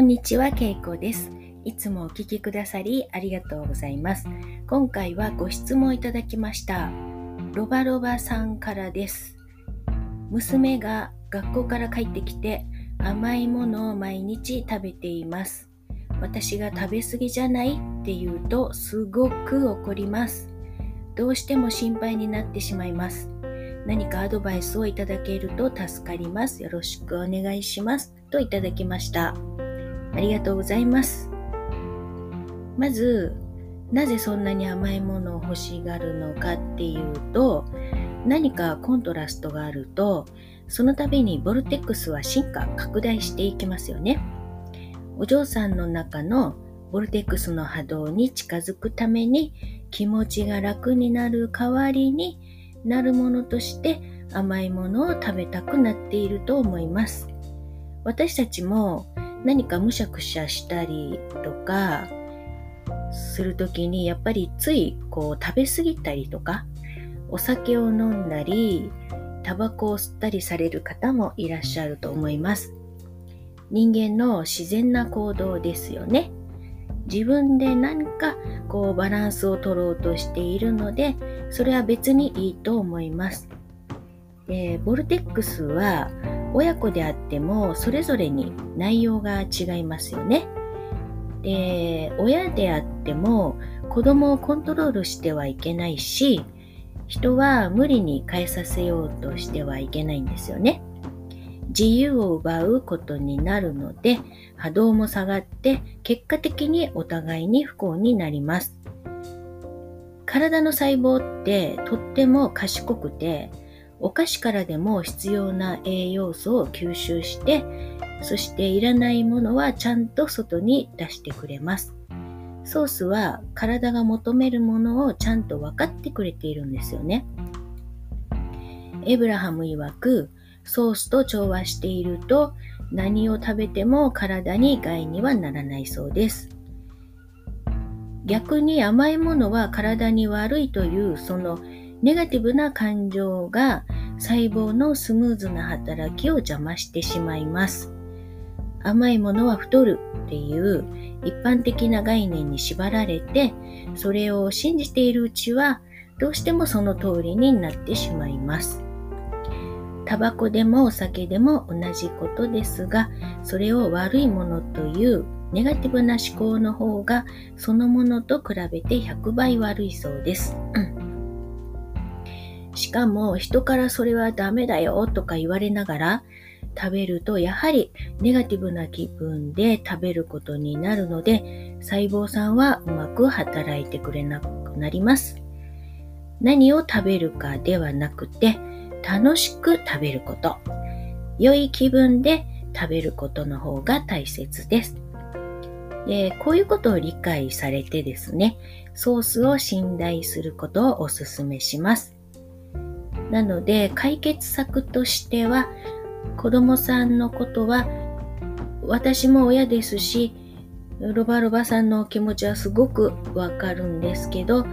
こんにちは、けいこです。いつもお聞きくださりありがとうございます。今回はご質問いただきました。ロバロバさんからです。娘が学校から帰ってきて甘いものを毎日食べています。私が食べ過ぎじゃないって言うとすごく怒ります。どうしても心配になってしまいます。何かアドバイスをいただけると助かります。よろしくお願いします。といただきました。ありがとうございます。まず、なぜそんなに甘いものを欲しがるのかっていうと、何かコントラストがあると、その度にボルテックスは進化、拡大していきますよね。お嬢さんの中のボルテックスの波動に近づくために気持ちが楽になる代わりになるものとして甘いものを食べたくなっていると思います。私たちも何かむしゃくしゃしたりとかするときにやっぱりついこう食べ過ぎたりとかお酒を飲んだりタバコを吸ったりされる方もいらっしゃると思います。人間の自然な行動ですよね。自分で何かこうバランスを取ろうとしているのでそれは別にいいと思います。ボルテックスは親子であってもそれぞれに内容が違いますよね。で、親であっても子供をコントロールしてはいけないし、人は無理に変えさせようとしてはいけないんですよね。自由を奪うことになるので波動も下がって結果的にお互いに不幸になります。体の細胞ってとっても賢くてお菓子からでも必要な栄養素を吸収して、そしていらないものはちゃんと外に出してくれます。ソースは体が求めるものをちゃんと分かってくれているんですよね。エブラハム曰く、ソースと調和していると何を食べても体に害にはならないそうです。逆に甘いものは体に悪いというそのネガティブな感情が細胞のスムーズな働きを邪魔してしまいます。甘いものは太るっていう一般的な概念に縛られて、それを信じているうちはどうしてもその通りになってしまいます。タバコでもお酒でも同じことですが、それを悪いものというネガティブな思考の方がそのものと比べて100倍悪いそうです。しかも人からそれはダメだよとか言われながら食べるとやはりネガティブな気分で食べることになるので細胞さんはうまく働いてくれなくなります。何を食べるかではなくて楽しく食べること。良い気分で食べることの方が大切です。でこういうことを理解されてですね、ソースを信頼することをお勧めします。なので解決策としては子供さんのことは私も親ですしロバロバさんの気持ちはすごくわかるんですけど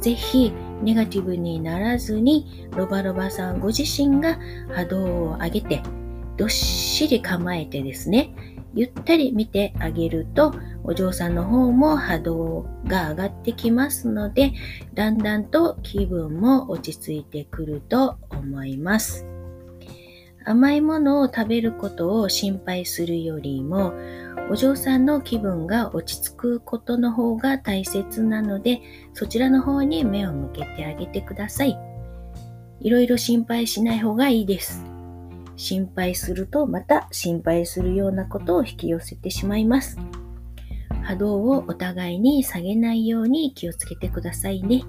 ぜひネガティブにならずにロバロバさんご自身が波動を上げてどっしり構えてですねゆったり見てあげるとお嬢さんの方も波動が上がってきますのでだんだんと気分も落ち着いてくると思います。甘いものを食べることを心配するよりもお嬢さんの気分が落ち着くことの方が大切なのでそちらの方に目を向けてあげてください。いろいろ心配しない方がいいです。心配するとまた心配するようなことを引き寄せてしまいます。波動をお互いに下げないように気をつけてくださいね。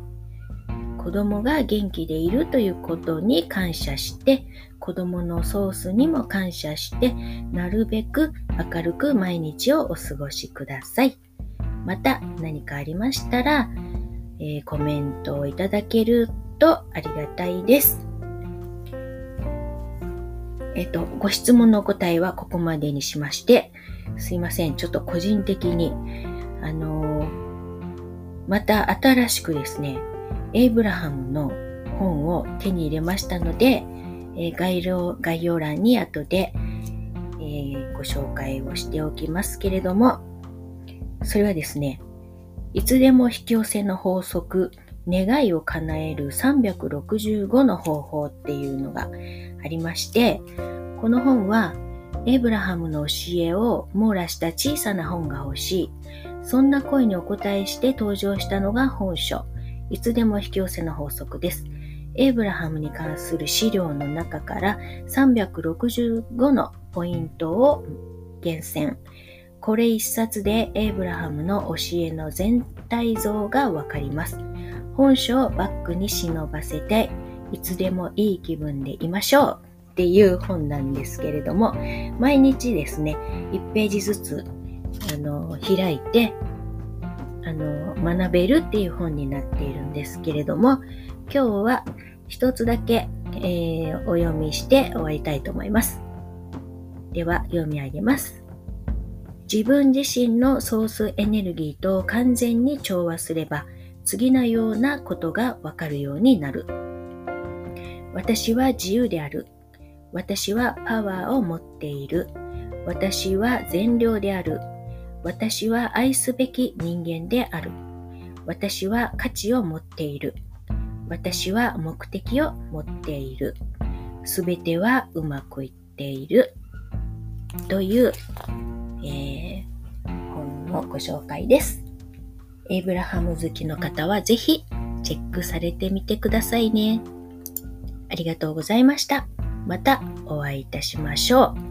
子供が元気でいるということに感謝して、子供のソースにも感謝して、なるべく明るく毎日をお過ごしください。また何かありましたら、えー、コメントをいただけるとありがたいです。えっと、ご質問のお答えはここまでにしまして、すいません。ちょっと個人的に、あの、また新しくですね、エイブラハムの本を手に入れましたので、え、概要概要欄に後で、えー、ご紹介をしておきますけれども、それはですね、いつでも引き寄せの法則、願いを叶える365の方法っていうのがありまして、この本はエイブラハムの教えを網羅した小さな本が欲しい。そんな声にお答えして登場したのが本書。いつでも引き寄せの法則です。エイブラハムに関する資料の中から365のポイントを厳選。これ一冊でエイブラハムの教えの全体像がわかります。本書をバックに忍ばせて、いつでもいい気分でいましょうっていう本なんですけれども、毎日ですね、1ページずつ、あの、開いて、あの、学べるっていう本になっているんですけれども、今日は一つだけ、えー、お読みして終わりたいと思います。では、読み上げます。自分自身のソースエネルギーと完全に調和すれば、次のようなことがわかるようになる。私は自由である。私はパワーを持っている。私は善良である。私は愛すべき人間である。私は価値を持っている。私は目的を持っている。すべてはうまくいっている。という、えー、本のご紹介です。エイブラハム好きの方はぜひチェックされてみてくださいね。ありがとうございました。またお会いいたしましょう。